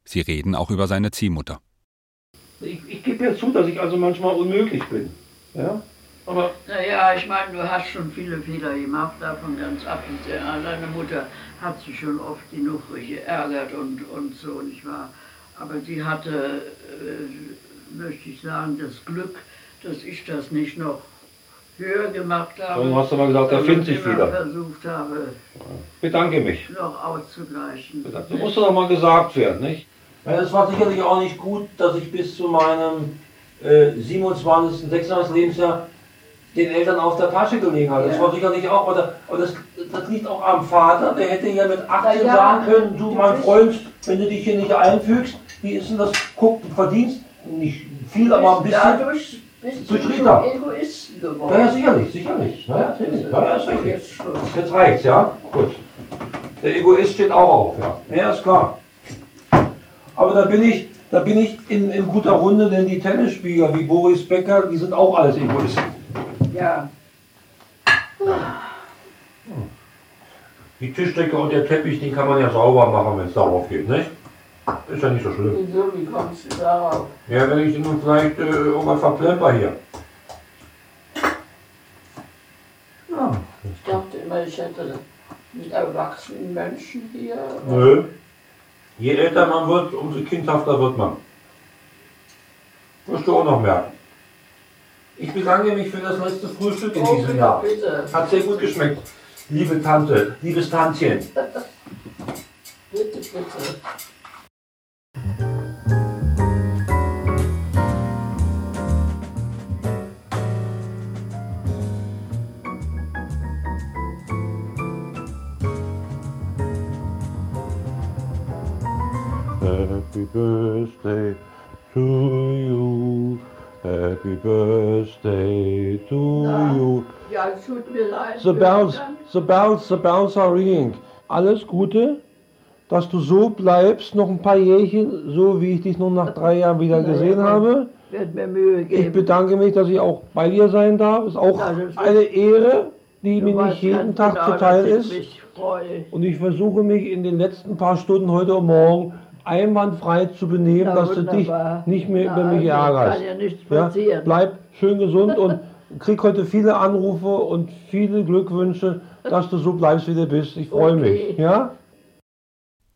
Sie reden auch über seine Ziehmutter. Ich, ich gebe ja zu, dass ich also manchmal unmöglich bin. Ja? Aber Naja, ich meine, du hast schon viele Fehler gemacht, davon ganz abgesehen. Deine Mutter hat sich schon oft genug geärgert und, und so, nicht wahr? Aber sie hatte, äh, möchte ich sagen, das Glück, dass ich das nicht noch höher gemacht habe. Dann hast du mal gesagt, er sondern findet sich wieder. versucht habe, bedanke mich. noch auszugleichen. Das muss doch mal gesagt werden, nicht? Ja, es war sicherlich auch nicht gut, dass ich bis zu meinem äh, 27., 26. Lebensjahr den Eltern auf der Tasche gelegen habe. Das Ja. war sicherlich auch, oder, oder das, das liegt auch am Vater, der hätte ja mit 18 Na ja, sagen können, du mein Freund, wenn du dich hier nicht einfügst, wie ist denn das, guck, du verdienst nicht viel, aber ein bisschen. Dadurch bist du schon Egoist geworden. Ja, sicherlich, sicherlich. Ja, sicherlich. Ja, ist richtig. Jetzt reicht's, ja? Gut. Der Egoist steht auch auf, ja. Ja, ist klar. Aber da bin ich, da bin ich in, in guter Runde, denn die Tennisspieler wie Boris Becker, die sind auch alles Egoisten. Ja. Die Tischdecke und der Teppich, den kann man ja sauber machen, wenn es darauf geht, nicht? Ist ja nicht so schlimm. Wieso, wie kommst du darauf? Ja, wenn ich nun vielleicht äh, irgendwas verplemper hier. Ja. Ich dachte immer, ich hätte mit erwachsenen Menschen hier. Nö. Je älter man wird, umso kindhafter wird man. Wirst du auch noch merken. Ich bedanke mich für das letzte Frühstück in Oh, diesem Jahr. bitte. Hat sehr gut geschmeckt. Liebe Tante, liebes Tantchen. <laughs> Bitte, bitte. Happy birthday to you. Happy birthday to you. Ja, es tut mir leid. The bells, the bells, the bells are ringing. Alles Gute, dass du so bleibst, noch ein paar Jährchen, so wie ich dich nun nach drei Jahren wieder gesehen habe. Wird mir Mühe geben. Ich bedanke mich, dass ich auch bei dir sein darf. Ist auch Ja, das ist- eine Ehre, die mir nicht jeden Tag genau, zuteil ist. Und ich versuche mich in den letzten paar Stunden heute und morgen einwandfrei zu benehmen, Na, dass du dich wunderbar. nicht mehr Na, über mich ärgerst. kann ja nichts passieren. bleib schön gesund <laughs> und krieg heute viele Anrufe und viele Glückwünsche, dass du so bleibst, wie du bist. Ich freue Okay. mich. Ja?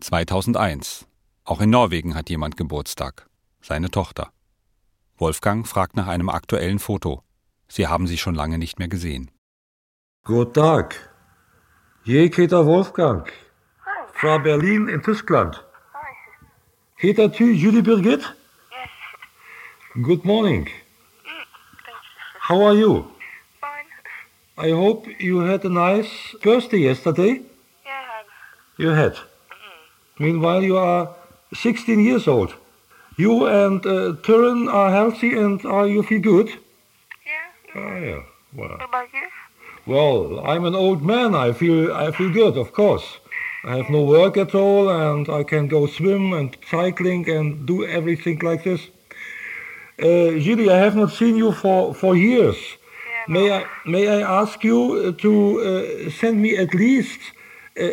2001. Auch in Norwegen hat jemand Geburtstag. Seine Tochter. Wolfgang fragt nach einem aktuellen Foto. Sie haben sie schon lange nicht mehr gesehen. Guten Tag. Hier Peter Wolfgang. Von Berlin in Tyskland. Heter du Julie Birgit? Yes. Good morning. Mm, How are you? Fine. I hope you had a nice birthday yesterday. Yeah. You had. Mm-hmm. Meanwhile, you are 16 years old. You and uh, Turin are healthy and are you feel good? Yeah. Oh, yeah. Well. What about you? Well, I'm an old man. I feel I feel good, of course. I have no work at all, and I can go swim and cycling and do everything like this. Uh, Julie, I have not seen you for for years. May I may I ask you uh, to uh, send me at least uh,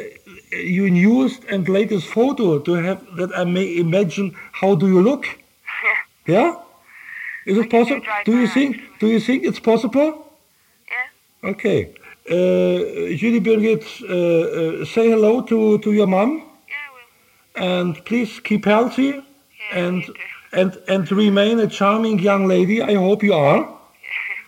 your newest and latest photo to have that I may imagine how do you look? <laughs> Yeah. Is it possible? Do you think? Do you think it's possible? Yeah. Okay. Uh, Julie Birgit, uh, uh, say hello to, to your mom. Yeah, I will. And please keep healthy and, and, and remain a charming young lady. I hope you are. <laughs>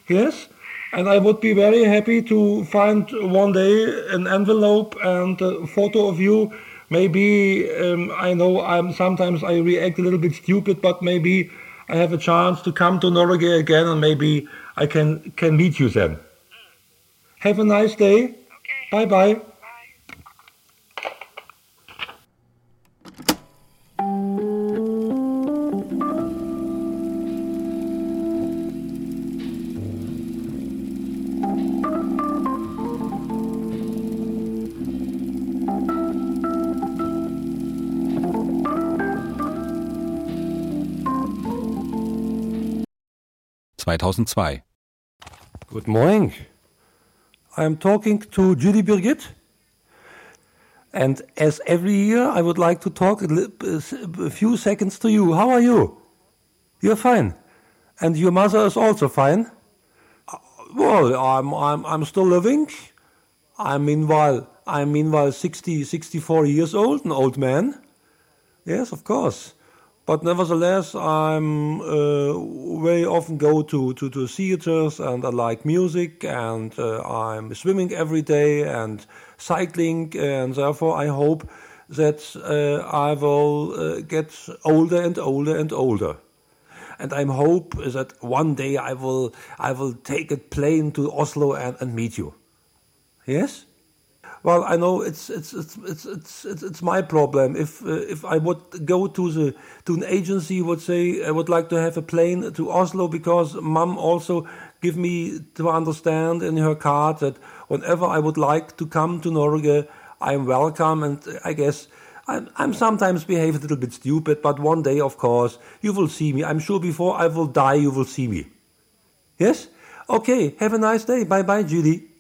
Yes. And I would be very happy to find one day an envelope and a photo of you. Maybe um, I know I'm sometimes I react a little bit stupid, but maybe I have a chance to come to Norway again, and maybe I can can meet you then. Have a nice day. Bye bye. ...2002. Good morning. I'm talking to Judy Birgit. And as every year, I would like to talk a, few seconds to you. How are you? You're fine. And your mother is also fine? Uh, Well, I'm, I'm, I'm still living. I'm meanwhile, I'm meanwhile 60, 64 years old, an old man. Yes, of course. But nevertheless, I'm uh, very often go to, to, to theaters and I like music and uh, I'm swimming every day and cycling and therefore I hope that uh, I will uh, get older and older and older. And I hope that one day I will I will take a plane to Oslo and, and meet you. Yes. Well, I know it's it's it's it's it's it's, my problem. If uh, if I would go to the to an agency, would say I would like to have a plane to Oslo because Mum also give me to understand in her card that whenever I would like to come to Norway, I'm welcome. And I guess I'm I'm sometimes behave a little bit stupid, but one day, of course, you will see me. I'm sure before I will die, you will see me. Yes. Okay. Have a nice day. Bye bye, Judy.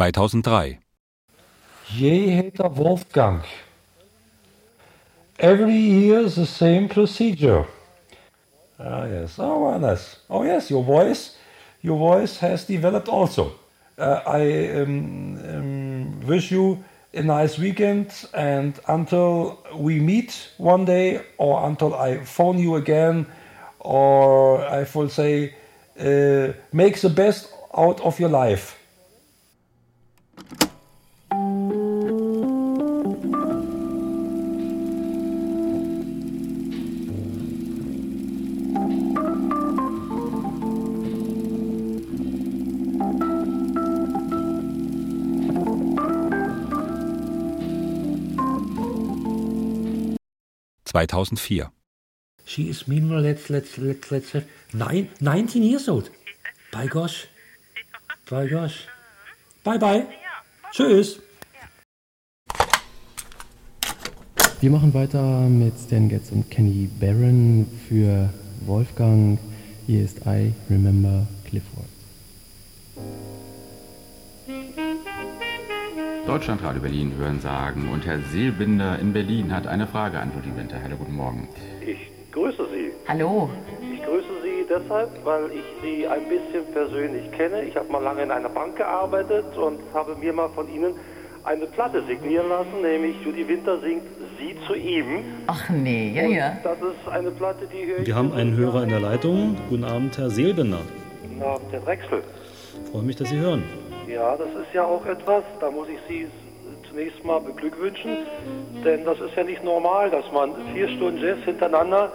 ...2003. Jeheter Wolfgang. Every year the same procedure. Ah, yes. Oh, nice. Oh, yes, your voice. your voice has developed also. Uh, I um, um, wish you a nice weekend and until we meet one day or until I phone you again or I will say uh, make the best out of your life. 2004. She is meanwhile, let's, let's, let's, let's nine, 19 years old. By gosh. By gosh. Bye bye. Tschüss. Wir machen weiter mit Stan Getz und Kenny Barron für Wolfgang. Hier ist I Remember Clifford. Deutschlandradio Berlin hören sagen. Und Herr Seelbinder in Berlin hat eine Frage an Rudi Winter. Hallo, guten Morgen. Ich grüße Sie. Hallo. Ich grüße Sie deshalb, weil ich Sie ein bisschen persönlich kenne. Ich habe mal lange in einer Bank gearbeitet und habe mir mal von Ihnen eine Platte signieren lassen, nämlich Judy Winter singt Sie zu ihm. Ach nee, ja, ja. Das ist eine Platte, die höre ich. Wir haben einen Hörer in der Leitung. Guten Abend, Herr Seelbinder. Guten Abend, Herr Drechsel. Freue mich, dass Sie hören. Ja, das ist ja auch etwas, da muss ich Sie zunächst mal beglückwünschen, denn das ist ja nicht normal, dass man vier Stunden Jazz hintereinander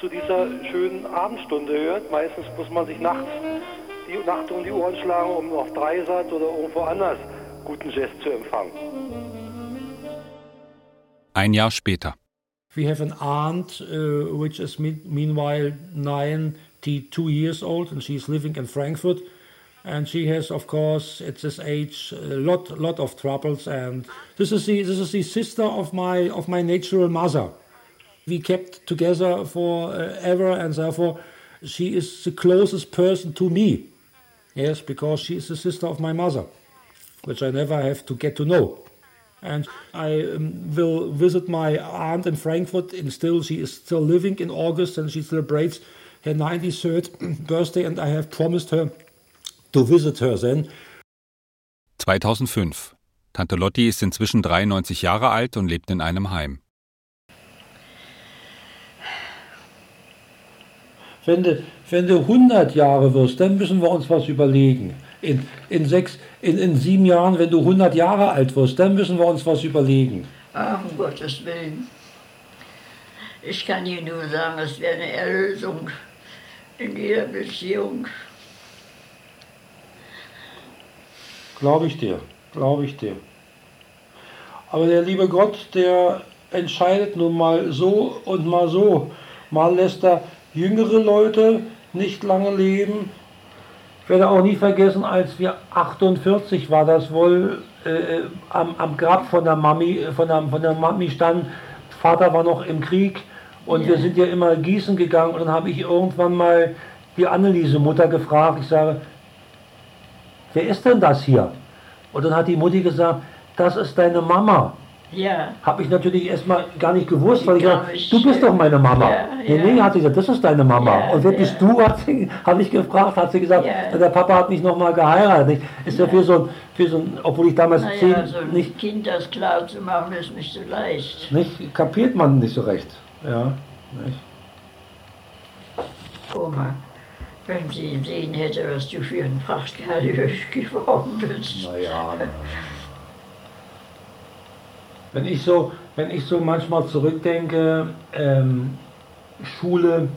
zu dieser schönen Abendstunde hört. Meistens muss man sich nachts die Nacht um die Ohren schlagen, um auf Dreisat oder irgendwo anders guten Jazz zu empfangen. Ein Jahr später. We have an aunt uh, which is me meanwhile 92 years old and she's living in Frankfurt. And she has, of course, at this age, a lot, lot of troubles. And this is the this is the sister of my of my natural mother. We kept together forever, and therefore, she is the closest person to me. Yes, because she is the sister of my mother, which I never have to get to know. And I um, will visit my aunt in Frankfurt, and still she is still living in August, and she celebrates her 93rd <coughs> birthday, and I have promised her to visit her then. 2005. Tante Lotti ist inzwischen 93 Jahre alt und lebt in einem Heim. Wenn du, wenn du 100 Jahre wirst, dann müssen wir uns was überlegen. In, in, sechs, in, in sieben Jahren, wenn du 100 Jahre alt wirst, dann müssen wir uns was überlegen. Ach, um Gottes Willen. Ich kann Ihnen nur sagen, es wäre eine Erlösung in jeder Beziehung. Glaube ich dir, glaube ich dir. Aber der liebe Gott, der entscheidet nun mal so und mal so. Mal lässt er jüngere Leute nicht lange leben. Ich werde auch nie vergessen, als wir 48 war das wohl äh, am, am Grab von der Mami, von der, von der Mami stand. Vater war noch im Krieg und ja. wir sind ja immer gießen gegangen und dann habe ich irgendwann mal die Anneliese Mutter gefragt. Ich sage, wer ist denn das hier? Und dann hat die Mutti gesagt, das ist deine Mama. Ja. Habe ich natürlich erstmal gar nicht gewusst, weil ich gesagt du bist doch meine Mama. Ja, nee, nee, hat sie gesagt, das ist deine Mama. Ja, und wer bist du, habe ich gefragt, hat sie gesagt, der Papa hat mich nochmal geheiratet. Ist ja, für, so, für so ein, obwohl ich damals naja, zehn, so ein nicht, Kind das klar zu machen, ist nicht so leicht. Nicht, kapiert man nicht so recht. Ja, nicht. Oma. Wenn sie sehen hätte, was du für ein Prachtkerl <laughs> geworden bist. Naja, <laughs> na. Wenn ich so, wenn ich so manchmal zurückdenke, ähm, Schule,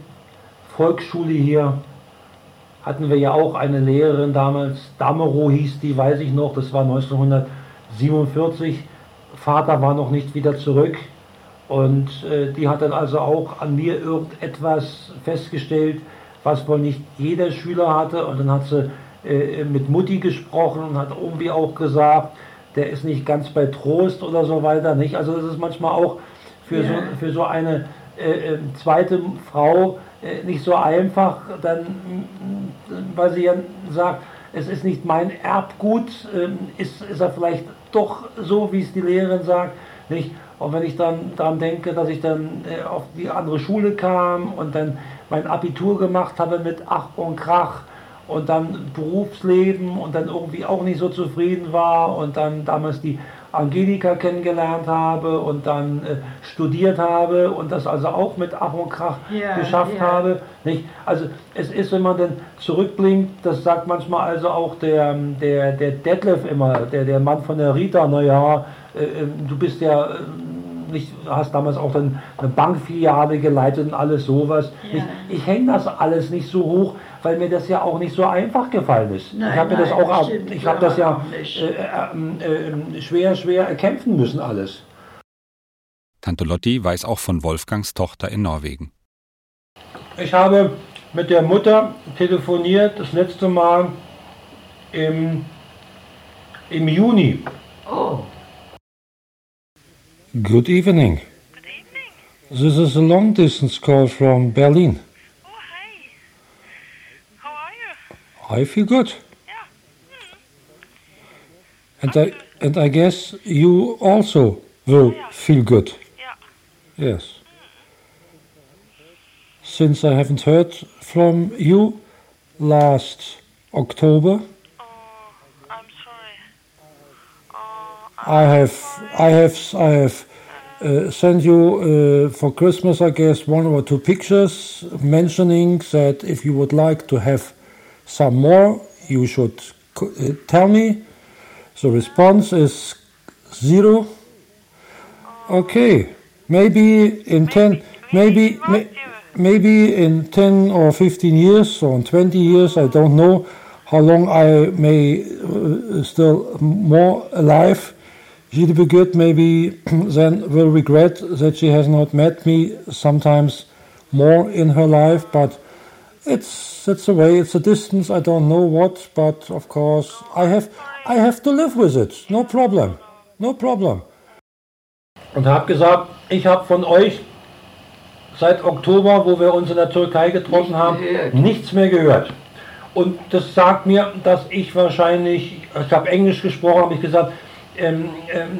Volksschule hier, hatten wir ja auch eine Lehrerin damals, Damerow hieß die, weiß ich noch, das war 1947. Vater war noch nicht wieder zurück und äh, die hat dann also auch an mir irgendetwas festgestellt, was wohl nicht jeder Schüler hatte. Und dann hat sie äh, mit Mutti gesprochen und hat irgendwie auch gesagt, der ist nicht ganz bei Trost oder so weiter. Nicht? Also das ist manchmal auch für, yeah. so, für so eine äh, ähm, zweite Frau äh, nicht so einfach, dann, weil sie ja sagt, es ist nicht mein Erbgut, ähm, ist, ist er vielleicht doch so, wie es die Lehrerin sagt. Nicht? Und wenn ich dann daran denke, dass ich dann äh, auf die andere Schule kam und dann mein Abitur gemacht habe mit Ach und Krach und dann Berufsleben und dann irgendwie auch nicht so zufrieden war und dann damals die Angelika kennengelernt habe und dann äh, studiert habe und das also auch mit Ach und Krach Ja, geschafft ja. habe. Nicht? Also es ist, wenn man dann zurückblinkt, das sagt manchmal also auch der, der, der Detlef immer, der, der Mann von der Rita, naja, äh, äh, du bist ja äh, nicht, hast damals auch dann eine Bankfiliale geleitet und alles sowas. Ja. Ich, ich hänge das alles nicht so hoch, weil mir das ja auch nicht so einfach gefallen ist. Nein, ich habe mir das auch, stimmt, ich habe das ja äh, äh, äh, schwer, schwer erkämpfen müssen alles. Tante Lotti weiß auch von Wolfgangs Tochter in Norwegen. Ich habe mit der Mutter telefoniert, das letzte Mal im, im Juni. Oh. Good evening. Good evening. This is a long distance call from Berlin. Oh, hi. How are you? I feel good. Hmm. And I and I guess you also will feel good. Yeah. Yes. Since I haven't heard from you last October. I have, I have, I have uh, sent you uh, for Christmas, I guess, one or two pictures mentioning that if you would like to have some more, you should uh, tell me. The response is zero. Okay, maybe in ten, maybe may, maybe in ten or fifteen years or in twenty years, I don't know how long I may uh, still more alive. Gilles Begut maybe then will regret that she has not met me sometimes more in her life, but it's that's the way. It's a distance. I don't know what, but of course I have I have to live with it. No problem, no problem. Und habe gesagt, ich habe von euch seit Oktober, wo wir uns in der Türkei getroffen haben, nichts mehr gehört. Und das sagt mir, dass ich wahrscheinlich, ich habe Englisch gesprochen, habe ich gesagt, ähm, ähm,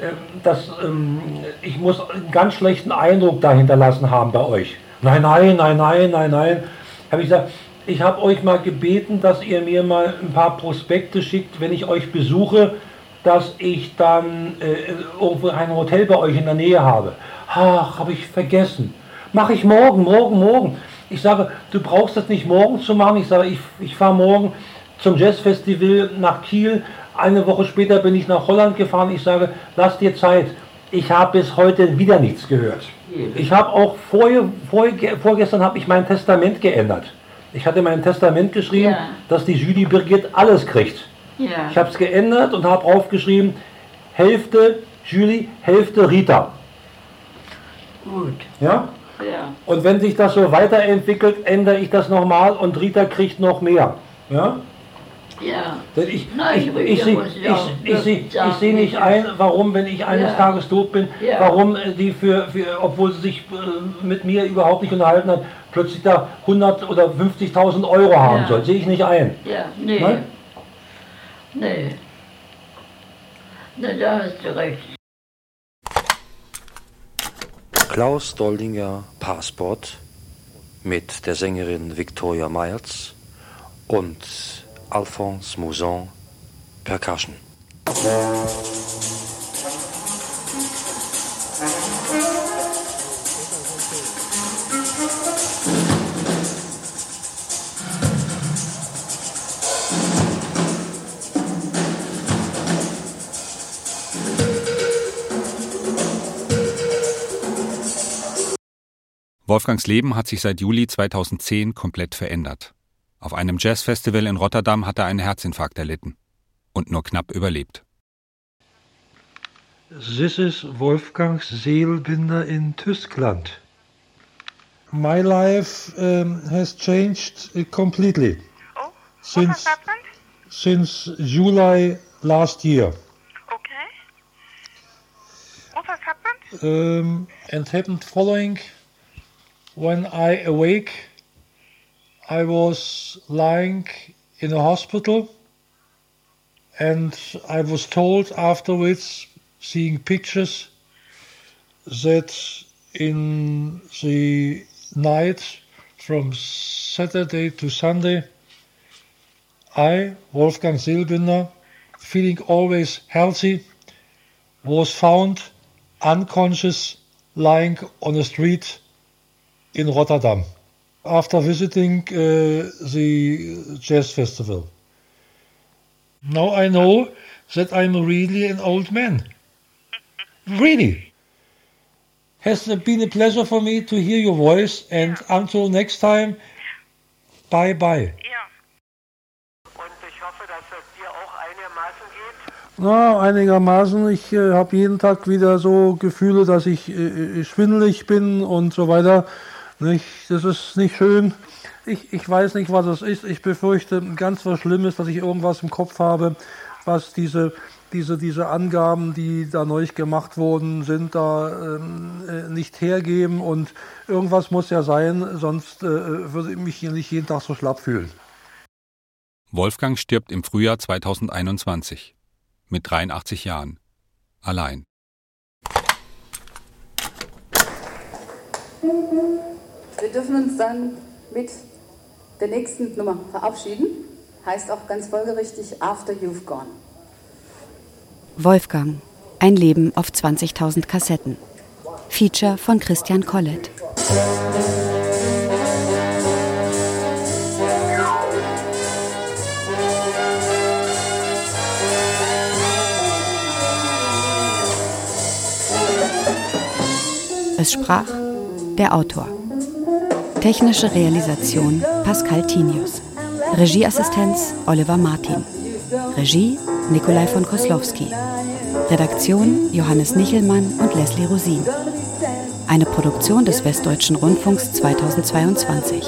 ähm, dass ähm, ich muss einen ganz schlechten Eindruck da hinterlassen haben bei euch. Nein, nein, nein, nein, nein, nein. Habe ich gesagt, ich habe euch mal gebeten, dass ihr mir mal ein paar Prospekte schickt, wenn ich euch besuche, dass ich dann äh, irgendwo ein Hotel bei euch in der Nähe habe. Ach, habe ich vergessen. Mache ich morgen, morgen, morgen. Ich sage, du brauchst das nicht morgen zu machen. Ich sage, ich, ich fahre morgen zum Jazzfestival nach Kiel. Eine Woche später bin ich nach Holland gefahren. Ich sage, lass dir Zeit. Ich habe bis heute wieder nichts gehört. Ich habe auch vorher, vorher, vorgestern habe ich mein Testament geändert. Ich hatte mein Testament geschrieben, Ja. dass die Julie Birgit alles kriegt. Ja. Ich habe es geändert und habe draufgeschrieben, Hälfte Julie, Hälfte Rita. Gut. Ja? Ja. Und wenn sich das so weiterentwickelt, ändere ich das nochmal und Rita kriegt noch mehr. Ja? Ja. Denn ich, Nein, ich, ich, ich, ich, sehe- ich sagen, sehe nicht ein, warum, wenn ich eines Ja. Tages tot bin, Ja. warum äh, die für, für, obwohl sie sich äh, mit mir überhaupt nicht unterhalten hat, plötzlich da 100 oder 50.000 Euro haben Ja. soll. Sehe ich nicht ein. Ja, nee. Nein? Nee. Nee, da hast du recht. Klaus Doldinger Passport mit der Sängerin Victoria Miles und Alphonse Mouzon Percussion. Wolfgangs Leben hat sich seit Juli 2010 komplett verändert. Auf einem Jazzfestival in Rotterdam hat er einen Herzinfarkt erlitten und nur knapp überlebt. This is Wolfgangs Seelbinder in Tyskland. My life um, has changed completely since since July last year. Okay. What has happened? Um, and happened following when I awake, I was lying in a hospital and I was told afterwards, seeing pictures, that in the night from Saturday to Sunday, I, Wolfgang Seelbinder, feeling always healthy, was found unconscious lying on a street in Rotterdam after visiting uh, the jazz festival. Now I know that I'm really an old man. Really. Has it been a pleasure for me to hear your voice and until next time, bye bye. Na, einigermaßen. Ich äh, habe jeden Tag wieder so Gefühle, dass ich äh, schwindelig bin und so weiter. Nicht? Das ist nicht schön. Ich, ich weiß nicht, was es ist. Ich befürchte ganz was Schlimmes, dass ich irgendwas im Kopf habe, was diese, diese, diese Angaben, die da neu gemacht wurden, sind, da ähm, äh, nicht hergeben. Und irgendwas muss ja sein, sonst äh, würde ich mich hier nicht jeden Tag so schlapp fühlen. Wolfgang stirbt im Frühjahr 2021 mit 83 Jahren. Allein. Wir dürfen uns dann mit der nächsten Nummer verabschieden. Heißt auch ganz folgerichtig After You've Gone. Wolfgang. Ein Leben auf 20.000 Kassetten. Feature von Christian Collett. Es sprach der Autor. Technische Realisation Pascal Tinius. Regieassistenz Oliver Martin. Regie Nikolai von Koslowski. Redaktion Johannes Nichelmann und Leslie Rosin. Eine Produktion des Westdeutschen Rundfunks 2022.